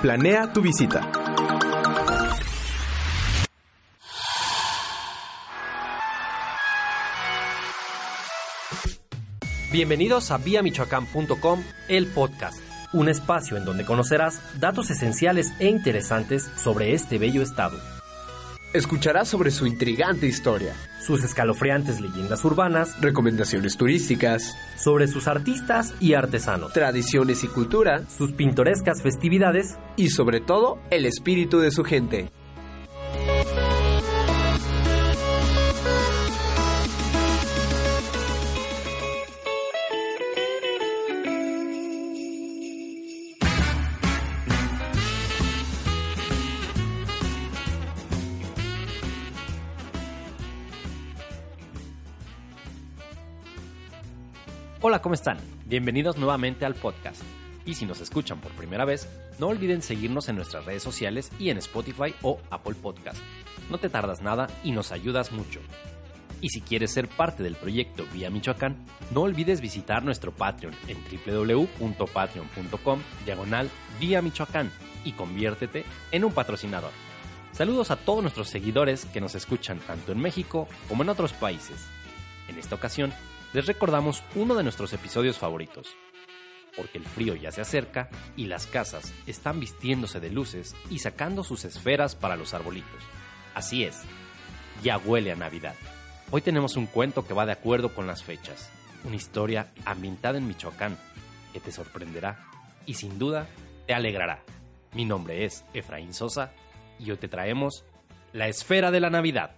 Planea tu visita. Bienvenidos a viamichoacán.com, el podcast, un espacio en donde conocerás datos esenciales e interesantes sobre este bello estado. Escucharás sobre su intrigante historia, sus escalofriantes leyendas urbanas, recomendaciones turísticas, sobre sus artistas y artesanos, tradiciones y cultura, sus pintorescas festividades y sobre todo el espíritu de su gente. Hola, ¿cómo están? Bienvenidos nuevamente al podcast. Y si nos escuchan por primera vez, no olviden seguirnos en nuestras redes sociales y en Spotify o Apple Podcast. No te tardas nada y nos ayudas mucho. Y si quieres ser parte del proyecto Vía Michoacán, no olvides visitar nuestro Patreon en www.patreon.com diagonal Vía Michoacán y conviértete en un patrocinador. Saludos a todos nuestros seguidores que nos escuchan tanto en México como en otros países. En esta ocasión, les recordamos uno de nuestros episodios favoritos, porque el frío ya se acerca y las casas están vistiéndose de luces y sacando sus esferas para los arbolitos. Así es, ya huele a Navidad. Hoy tenemos un cuento que va de acuerdo con las fechas, una historia ambientada en Michoacán que te sorprenderá y sin duda te alegrará. Mi nombre es Efraín Sosa y hoy te traemos La Esfera de la Navidad.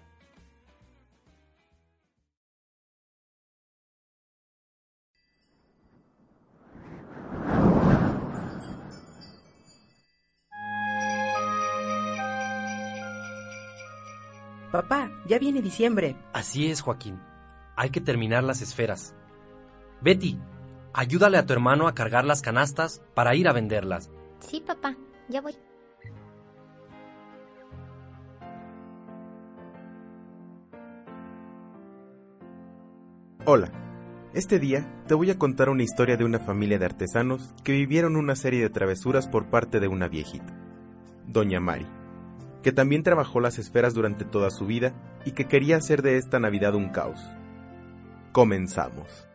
Ya viene diciembre. Así es, Joaquín. Hay que terminar las esferas. Betty, ayúdale a tu hermano a cargar las canastas para ir a venderlas. Sí, papá, ya voy. Hola. Este día te voy a contar una historia de una familia de artesanos que vivieron una serie de travesuras por parte de una viejita, Doña Mari, que también trabajó las esferas durante toda su vida y que quería hacer de esta Navidad un caos. Comenzamos.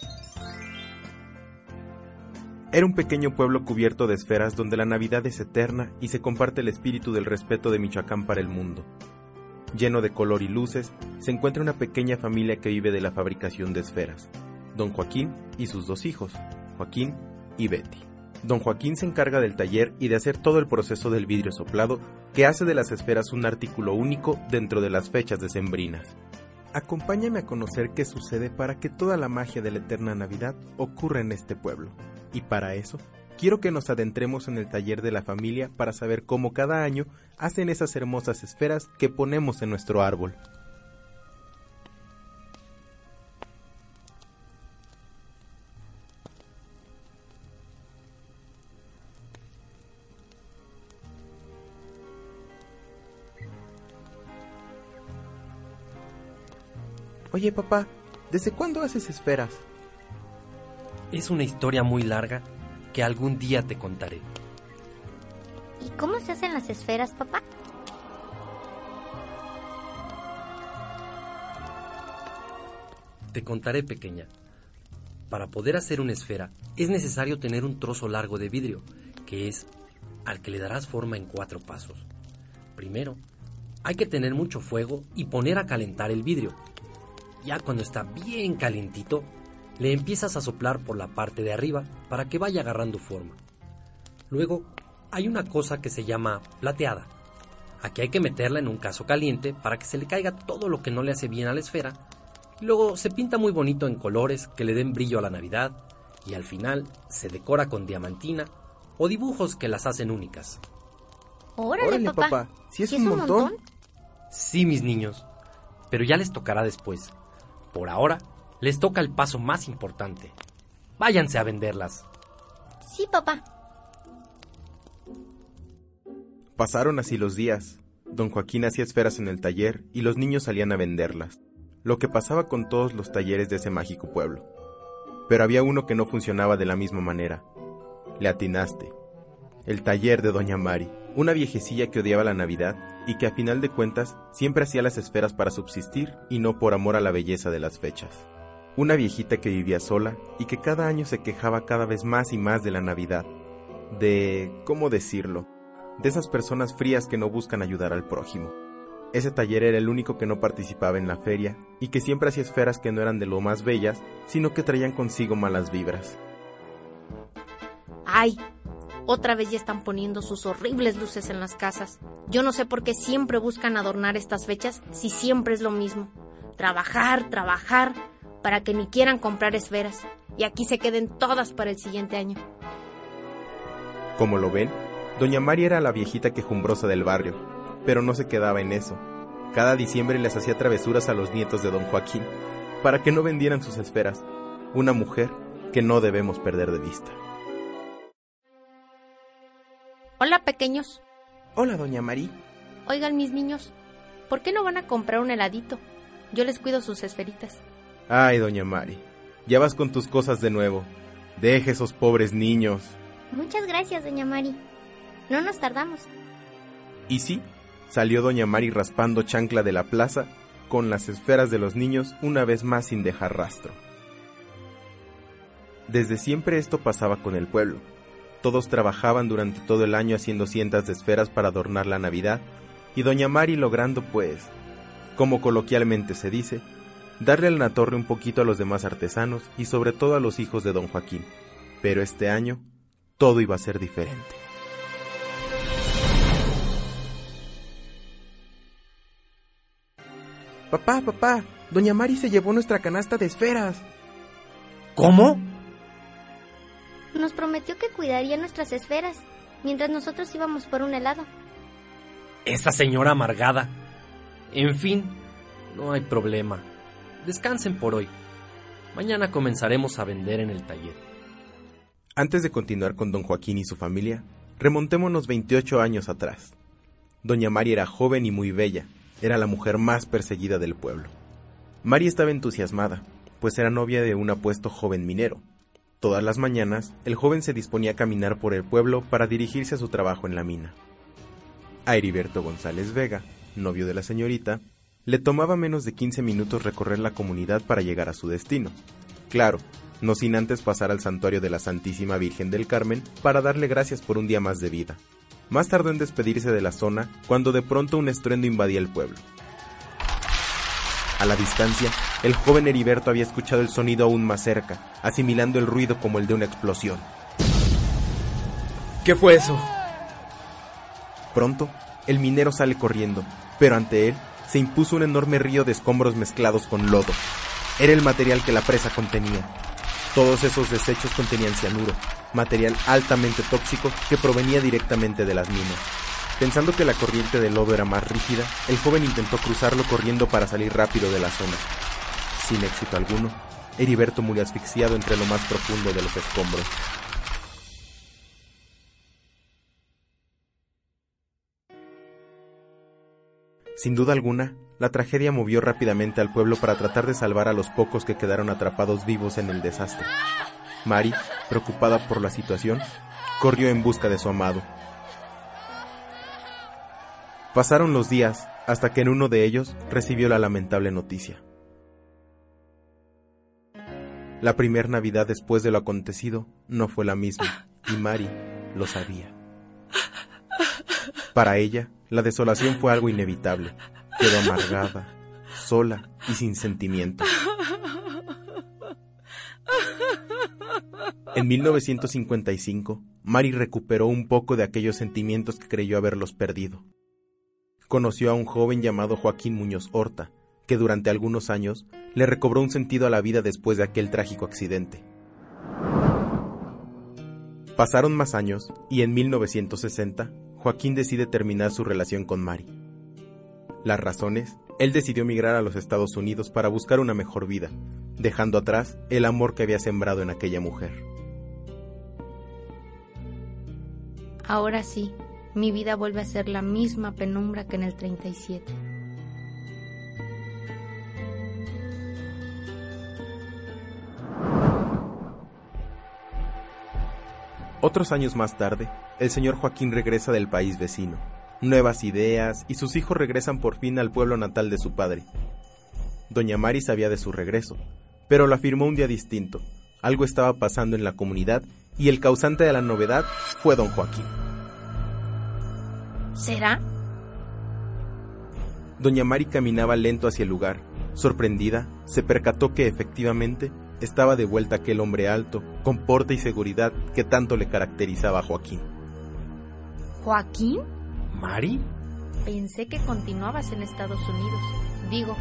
Era un pequeño pueblo cubierto de esferas donde la Navidad es eterna y se comparte el espíritu del respeto de Michoacán para el mundo. Lleno de color y luces, se encuentra una pequeña familia que vive de la fabricación de esferas, don Joaquín y sus dos hijos, Joaquín y Betty. Don Joaquín se encarga del taller y de hacer todo el proceso del vidrio soplado que hace de las esferas un artículo único dentro de las fechas decembrinas. Acompáñame a conocer qué sucede para que toda la magia de la eterna Navidad ocurra en este pueblo. Y para eso, quiero que nos adentremos en el taller de la familia para saber cómo cada año hacen esas hermosas esferas que ponemos en nuestro árbol. Oye papá, ¿desde cuándo haces esferas? Es una historia muy larga que algún día te contaré. ¿Y cómo se hacen las esferas, papá? Te contaré, pequeña. Para poder hacer una esfera es necesario tener un trozo largo de vidrio, que es al que le darás forma en cuatro pasos. Primero, hay que tener mucho fuego y poner a calentar el vidrio. Ya cuando está bien calientito, le empiezas a soplar por la parte de arriba para que vaya agarrando forma. Luego, hay una cosa que se llama plateada. Aquí hay que meterla en un caso caliente para que se le caiga todo lo que no le hace bien a la esfera Luego se pinta muy bonito en colores que le den brillo a la Navidad y al final se decora con diamantina o dibujos que las hacen únicas. Órale, papá. Si es, un, montón. Sí, mis niños, pero ya les tocará después. Por ahora, les toca el paso más importante. Váyanse a venderlas. Sí, papá. Pasaron así los días. Don Joaquín hacía esferas en el taller y los niños salían a venderlas, lo que pasaba con todos los talleres de ese mágico pueblo. Pero había uno que no funcionaba de la misma manera. Le atinaste. El taller de Doña Mari, una viejecilla que odiaba la Navidad y que a final de cuentas siempre hacía las esferas para subsistir y no por amor a la belleza de las fechas. Una viejita que vivía sola y que cada año se quejaba cada vez más y más de la Navidad. De... ¿cómo decirlo? de esas personas frías que no buscan ayudar al prójimo. Ese taller era el único que no participaba en la feria y que siempre hacía esferas que no eran de lo más bellas, sino que traían consigo malas vibras. ¡Ay! Otra vez ya están poniendo sus horribles luces en las casas. Yo no sé por qué siempre buscan adornar estas fechas si siempre es lo mismo. Trabajar, trabajar, para que ni quieran comprar esferas. Y aquí se queden todas para el siguiente año. Como lo ven, Doña María era la viejita quejumbrosa del barrio, pero no se quedaba en eso. Cada diciembre les hacía travesuras a los nietos de don Joaquín, para que no vendieran sus esferas. Una mujer que no debemos perder de vista. Hola, pequeños. Hola, doña María. Oigan, mis niños, ¿por qué no van a comprar un heladito? Yo les cuido sus esferitas. Ay, doña Mari, ya vas con tus cosas de nuevo. Deje esos pobres niños. Muchas gracias, doña Mari. No nos tardamos. Y sí, salió doña Mari raspando chancla de la plaza con las esferas de los niños una vez más sin dejar rastro. Desde siempre esto pasaba con el pueblo. Todos trabajaban durante todo el año haciendo cientos de esferas para adornar la Navidad, y doña Mari logrando, pues, como coloquialmente se dice, darle a la torre un poquito a los demás artesanos y sobre todo a los hijos de don Joaquín. Pero este año todo iba a ser diferente. Papá, papá, doña Mari se llevó nuestra canasta de esferas. ¿Cómo? Nos prometió que cuidaría nuestras esferas mientras nosotros íbamos por un helado. Esa señora amargada. En fin, no hay problema. Descansen por hoy. Mañana comenzaremos a vender en el taller. Antes de continuar con don Joaquín y su familia, remontémonos 28 años atrás. Doña Mari era joven y muy bella, era la mujer más perseguida del pueblo. Mari estaba entusiasmada, pues era novia de un apuesto joven minero. Todas las mañanas, el joven se disponía a caminar por el pueblo para dirigirse a su trabajo en la mina. A Heriberto González Vega, novio de la señorita, le tomaba menos de 15 minutos recorrer la comunidad para llegar a su destino. Claro, no sin antes pasar al santuario de la Santísima Virgen del Carmen para darle gracias por un día más de vida. Más tardó en despedirse de la zona cuando de pronto un estruendo invadía el pueblo. A la distancia, el joven Heriberto había escuchado el sonido aún más cerca, asimilando el ruido como el de una explosión. ¿Qué fue eso? Pronto, el minero sale corriendo, pero ante él se impuso un enorme río de escombros mezclados con lodo. Era el material que la presa contenía. Todos esos desechos contenían cianuro, material altamente tóxico que provenía directamente de las minas. Pensando que la corriente del lodo era más rígida, el joven intentó cruzarlo corriendo para salir rápido de la zona. Sin éxito alguno, Heriberto murió asfixiado entre lo más profundo de los escombros. Sin duda alguna, la tragedia movió rápidamente al pueblo para tratar de salvar a los pocos que quedaron atrapados vivos en el desastre. Mari, preocupada por la situación, corrió en busca de su amado. Pasaron los días hasta que en uno de ellos recibió la lamentable noticia. La primera Navidad después de lo acontecido no fue la misma, y Mari lo sabía. Para ella, la desolación fue algo inevitable. Quedó amargada, sola y sin sentimiento. En 1955, Mari recuperó un poco de aquellos sentimientos que creyó haberlos perdido. Conoció a un joven llamado Joaquín Muñoz Horta, que durante algunos años le recobró un sentido a la vida después de aquel trágico accidente. Pasaron más años y en 1960 Joaquín decide terminar su relación con Mari. Las razones, él decidió emigrar a los Estados Unidos para buscar una mejor vida, dejando atrás el amor que había sembrado en aquella mujer. Ahora sí, mi vida vuelve a ser la misma penumbra que en el 37. Otros años más tarde, el señor Joaquín regresa del país vecino. Nuevas ideas y sus hijos regresan por fin al pueblo natal de su padre. Doña Mari sabía de su regreso, pero lo afirmó un día distinto. Algo estaba pasando en la comunidad y el causante de la novedad fue don Joaquín. ¿Será? Doña Mari caminaba lento hacia el lugar. Sorprendida, se percató que efectivamente estaba de vuelta aquel hombre alto, con porte y seguridad que tanto le caracterizaba a Joaquín. ¿Joaquín? ¿Mari? Pensé que continuabas en Estados Unidos. Digo,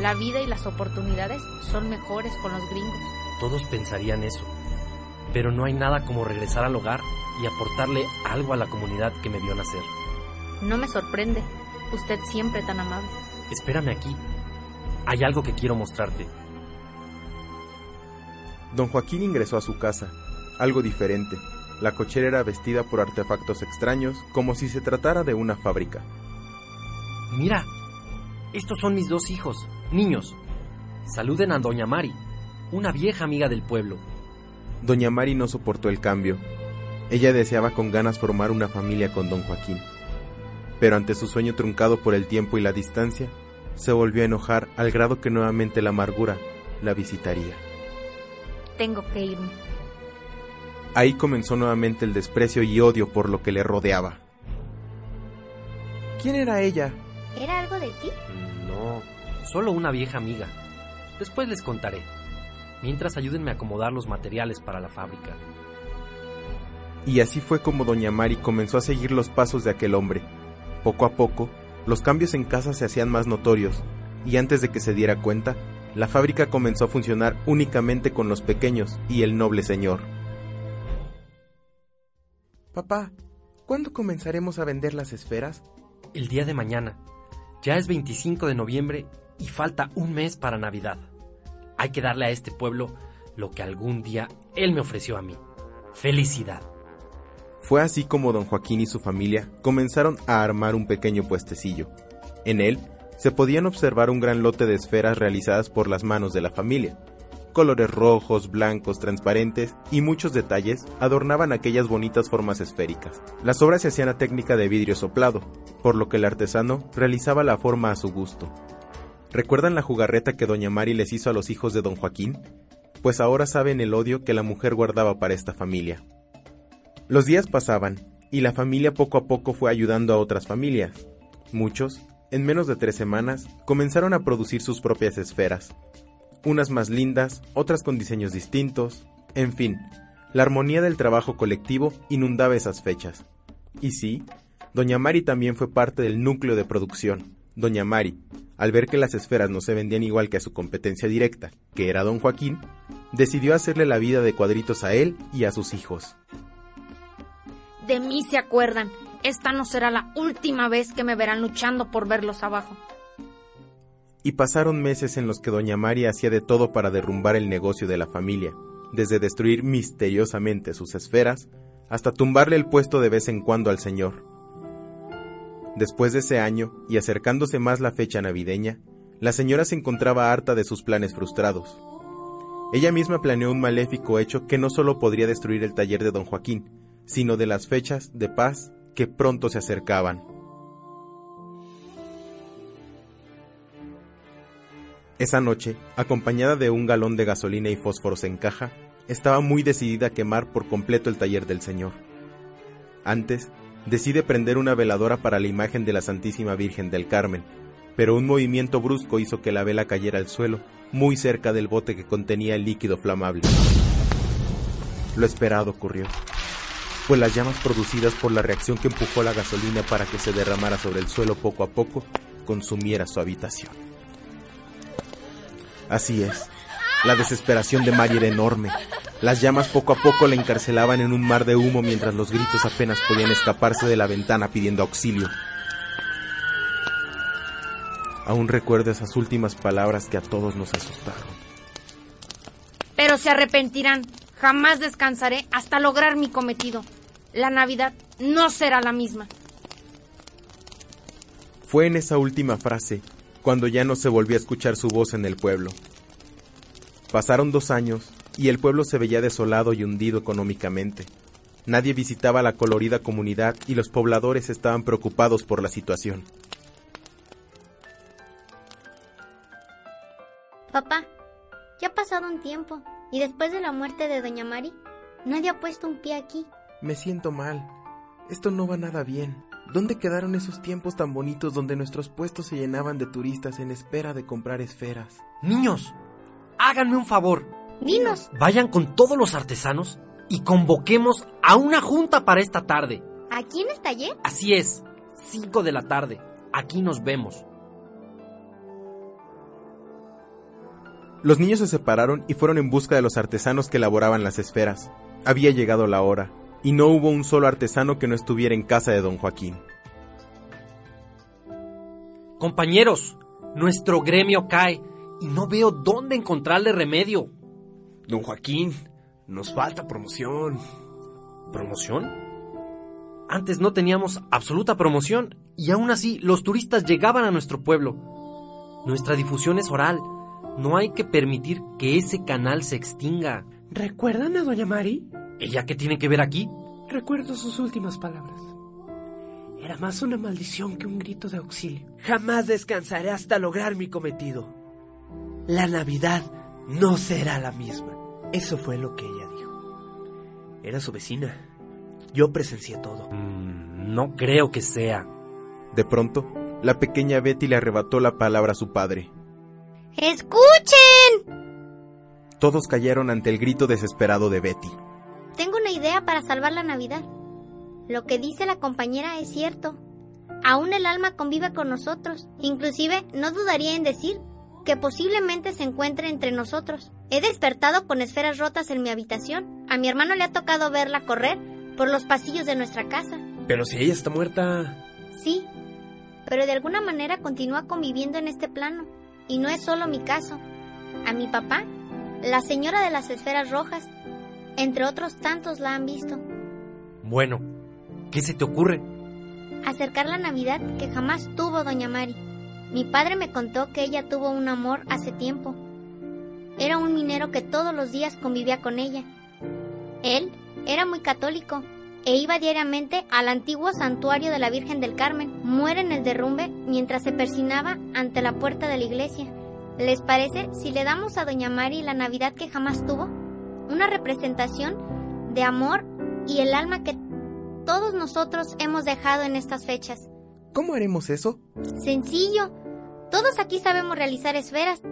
la vida y las oportunidades son mejores con los gringos. Todos pensarían eso. Pero no hay nada como regresar al hogar y aportarle algo a la comunidad que me vio nacer. No me sorprende. Usted siempre tan amable. Espérame aquí. Hay algo que quiero mostrarte. Don Joaquín ingresó a su casa, algo diferente. La cochera era vestida por artefactos extraños, como si se tratara de una fábrica. Mira, estos son mis dos hijos, niños. Saluden a Doña Mari, una vieja amiga del pueblo. Doña Mari no soportó el cambio. Ella deseaba con ganas formar una familia con don Joaquín. Pero ante su sueño truncado por el tiempo y la distancia, se volvió a enojar al grado que nuevamente la amargura la visitaría. Tengo que irme. Ahí comenzó nuevamente el desprecio y odio por lo que le rodeaba. ¿Quién era ella? ¿Era algo de ti? No, solo una vieja amiga. Después les contaré. Mientras ayúdenme a acomodar los materiales para la fábrica. Y así fue como doña Mari comenzó a seguir los pasos de aquel hombre. Poco a poco, los cambios en casa se hacían más notorios, y antes de que se diera cuenta, la fábrica comenzó a funcionar únicamente con los pequeños y el noble señor. Papá, ¿cuándo comenzaremos a vender las esferas? El día de mañana. Ya es 25 de noviembre y falta un mes para Navidad. Hay que darle a este pueblo lo que algún día él me ofreció a mí. Felicidad. Fue así como don Joaquín y su familia comenzaron a armar un pequeño puestecillo. En él se podían observar un gran lote de esferas realizadas por las manos de la familia. Colores rojos, blancos, transparentes y muchos detalles adornaban aquellas bonitas formas esféricas. Las obras se hacían a técnica de vidrio soplado, por lo que el artesano realizaba la forma a su gusto. ¿Recuerdan la jugarreta que doña Mari les hizo a los hijos de don Joaquín? Pues ahora saben el odio que la mujer guardaba para esta familia. Los días pasaban, y la familia poco a poco fue ayudando a otras familias. Muchos, en menos de tres semanas, comenzaron a producir sus propias esferas. Unas más lindas, otras con diseños distintos, en fin, la armonía del trabajo colectivo inundaba esas fechas. Y sí, Doña Mari también fue parte del núcleo de producción. Doña Mari, al ver que las esferas no se vendían igual que a su competencia directa, que era don Joaquín, decidió hacerle la vida de cuadritos a él y a sus hijos. De mí se acuerdan. Esta no será la última vez que me verán luchando por verlos abajo. Y pasaron meses en los que doña María hacía de todo para derrumbar el negocio de la familia, desde destruir misteriosamente sus esferas hasta tumbarle el puesto de vez en cuando al señor. Después de ese año, y acercándose más la fecha navideña, la señora se encontraba harta de sus planes frustrados. Ella misma planeó un maléfico hecho que no solo podría destruir el taller de don Joaquín, sino de las fechas de paz que pronto se acercaban. Esa noche, acompañada de un galón de gasolina y fósforos en caja, estaba muy decidida a quemar por completo el taller del Señor. Antes, decide prender una veladora para la imagen de la Santísima Virgen del Carmen, pero un movimiento brusco hizo que la vela cayera al suelo, muy cerca del bote que contenía el líquido flamable. Lo esperado ocurrió, pues las llamas producidas por la reacción que empujó la gasolina para que se derramara sobre el suelo poco a poco consumiera su habitación. Así es. La desesperación de Mari era enorme. Las llamas poco a poco la encarcelaban en un mar de humo mientras los gritos apenas podían escaparse de la ventana pidiendo auxilio. Aún recuerdo esas últimas palabras que a todos nos asustaron. Pero se arrepentirán. Jamás descansaré hasta lograr mi cometido. La Navidad no será la misma. Fue en esa última frase cuando ya no se volvió a escuchar su voz en el pueblo. Pasaron dos años y el pueblo se veía desolado y hundido económicamente. Nadie visitaba la colorida comunidad y los pobladores estaban preocupados por la situación. Papá, ya ha pasado un tiempo y después de la muerte de Doña Mari, nadie ha puesto un pie aquí. Me siento mal. Esto no va nada bien. ¿Dónde quedaron esos tiempos tan bonitos donde nuestros puestos se llenaban de turistas en espera de comprar esferas? Niños, háganme un favor. Dinos, Vayan con todos los artesanos y convoquemos a una junta para esta tarde. ¿aquí en el taller? Así es, 5 de la tarde. Aquí nos vemos. Los niños se separaron y fueron en busca de los artesanos que elaboraban las esferas. Había llegado la hora, y no hubo un solo artesano que no estuviera en casa de don Joaquín. Compañeros, nuestro gremio cae y no veo dónde encontrarle remedio. Don Joaquín, nos falta promoción. ¿Promoción? Antes no teníamos absoluta promoción y aún así los turistas llegaban a nuestro pueblo. Nuestra difusión es oral. No hay que permitir que ese canal se extinga. ¿Recuerdan a Doña Mari? ¿Ella qué tiene que ver aquí? Recuerdo sus últimas palabras. Era más una maldición que un grito de auxilio. Jamás descansaré hasta lograr mi cometido. La Navidad no será la misma. Eso fue lo que ella dijo. Era su vecina. Yo presencié todo. Mm, no creo que sea. De pronto, la pequeña Betty le arrebató la palabra a su padre. ¡Escuchen! Todos cayeron ante el grito desesperado de Betty. Tengo una idea para salvar la Navidad. Lo que dice la compañera es cierto. Aún el alma convive con nosotros. Inclusive no dudaría en decir que posiblemente se encuentre entre nosotros. He despertado con esferas rotas en mi habitación. A mi hermano le ha tocado verla correr por los pasillos de nuestra casa. Pero si ella está muerta... Sí, pero de alguna manera continúa conviviendo en este plano. Y no es solo mi caso. A mi papá, la señora de las esferas rojas, entre otros tantos la han visto. Bueno, ¿qué se te ocurre? Acercar la Navidad que jamás tuvo Doña Mari. Mi padre me contó que ella tuvo un amor hace tiempo. Era un minero que todos los días convivía con ella. Él era muy católico e iba diariamente al antiguo santuario de la Virgen del Carmen. Muere en el derrumbe mientras se persinaba ante la puerta de la iglesia. ¿Les parece si le damos a Doña Mari la Navidad que jamás tuvo? Una representación de amor y el alma que todos nosotros hemos dejado en estas fechas. ¿Cómo haremos eso? Sencillo. Todos aquí sabemos realizar esferas.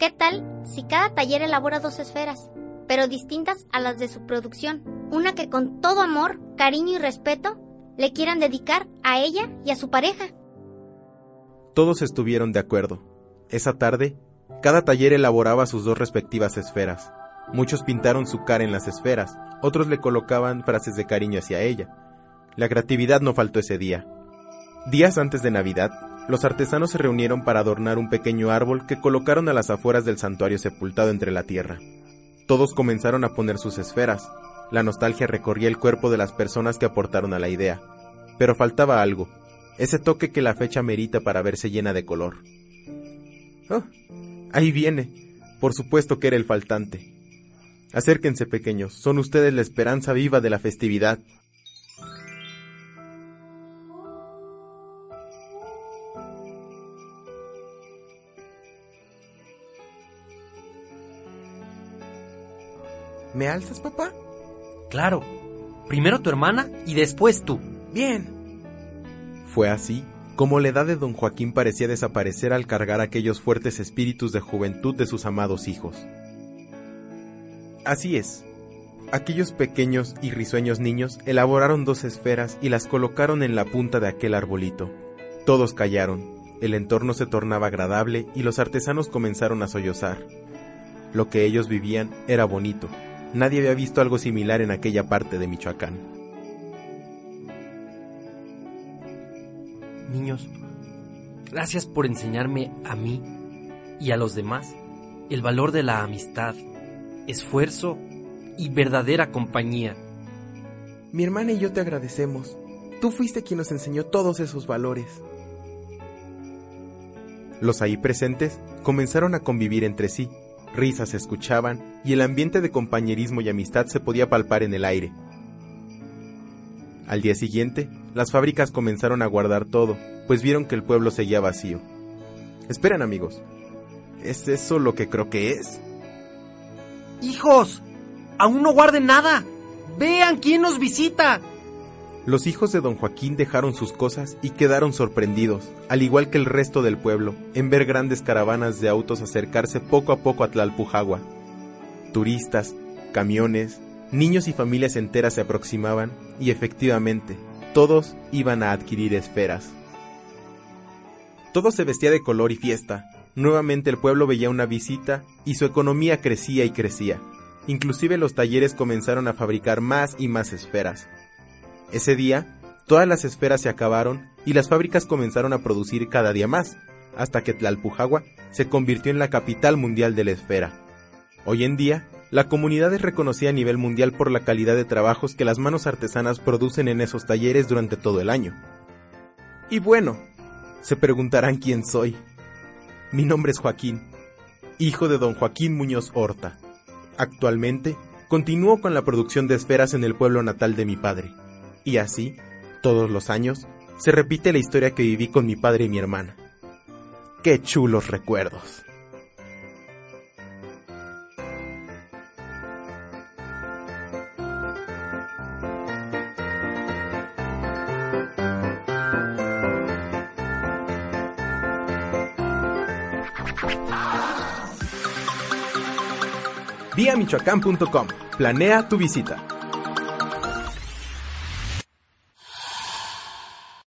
¿Qué tal si cada taller elabora dos esferas, pero distintas a las de su producción? Una que con todo amor, cariño y respeto le quieran dedicar a ella y a su pareja. Todos estuvieron de acuerdo. Esa tarde, cada taller elaboraba sus dos respectivas esferas. Muchos pintaron su cara en las esferas, otros le colocaban frases de cariño hacia ella. La creatividad no faltó ese día. Días antes de Navidad, los artesanos se reunieron para adornar un pequeño árbol que colocaron a las afueras del santuario sepultado entre la tierra. Todos comenzaron a poner sus esferas. La nostalgia recorría el cuerpo de las personas que aportaron a la idea. Pero faltaba algo, ese toque que la fecha merita para verse llena de color. Oh, ahí viene. Por supuesto que era el faltante. Acérquense, pequeños, son ustedes la esperanza viva de la festividad. ¿Me alzas, papá? Claro. Primero tu hermana y después tú. Bien. Fue así como la edad de don Joaquín parecía desaparecer al cargar aquellos fuertes espíritus de juventud de sus amados hijos. Así es. Aquellos pequeños y risueños niños elaboraron dos esferas y las colocaron en la punta de aquel arbolito. Todos callaron, el entorno se tornaba agradable y los artesanos comenzaron a sollozar. Lo que ellos vivían era bonito. Nadie había visto algo similar en aquella parte de Michoacán. Niños, gracias por enseñarme a mí y a los demás el valor de la amistad, esfuerzo y verdadera compañía. Mi hermana y yo te agradecemos. Tú fuiste quien nos enseñó todos esos valores. Los ahí presentes comenzaron a convivir entre sí, risas se escuchaban y el ambiente de compañerismo y amistad se podía palpar en el aire. Al día siguiente, las fábricas comenzaron a guardar todo, pues vieron que el pueblo seguía vacío. Esperan amigos, ¿es eso lo que creo que es? ¡Hijos! ¡Aún no guarden nada! ¡Vean quién nos visita! Los hijos de don Joaquín dejaron sus cosas y quedaron sorprendidos, al igual que el resto del pueblo, en ver grandes caravanas de autos acercarse poco a poco a Tlalpujagua. Turistas, camiones, niños y familias enteras se aproximaban y efectivamente, todos iban a adquirir esferas. Todo se vestía de color y fiesta. Nuevamente el pueblo veía una visita y su economía crecía y crecía. Inclusive los talleres comenzaron a fabricar más y más esferas. Ese día, todas las esferas se acabaron y las fábricas comenzaron a producir cada día más, hasta que Tlalpujagua se convirtió en la capital mundial de la esfera. Hoy en día, la comunidad es reconocida a nivel mundial por la calidad de trabajos que las manos artesanas producen en esos talleres durante todo el año. Y bueno, se preguntarán quién soy. Mi nombre es Joaquín, hijo de don Joaquín Muñoz Horta. Actualmente, continúo con la producción de esferas en el pueblo natal de mi padre. Y así, todos los años, se repite la historia que viví con mi padre y mi hermana. ¡Qué chulos recuerdos! Vía michoacán.com. Planea tu visita.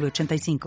906985.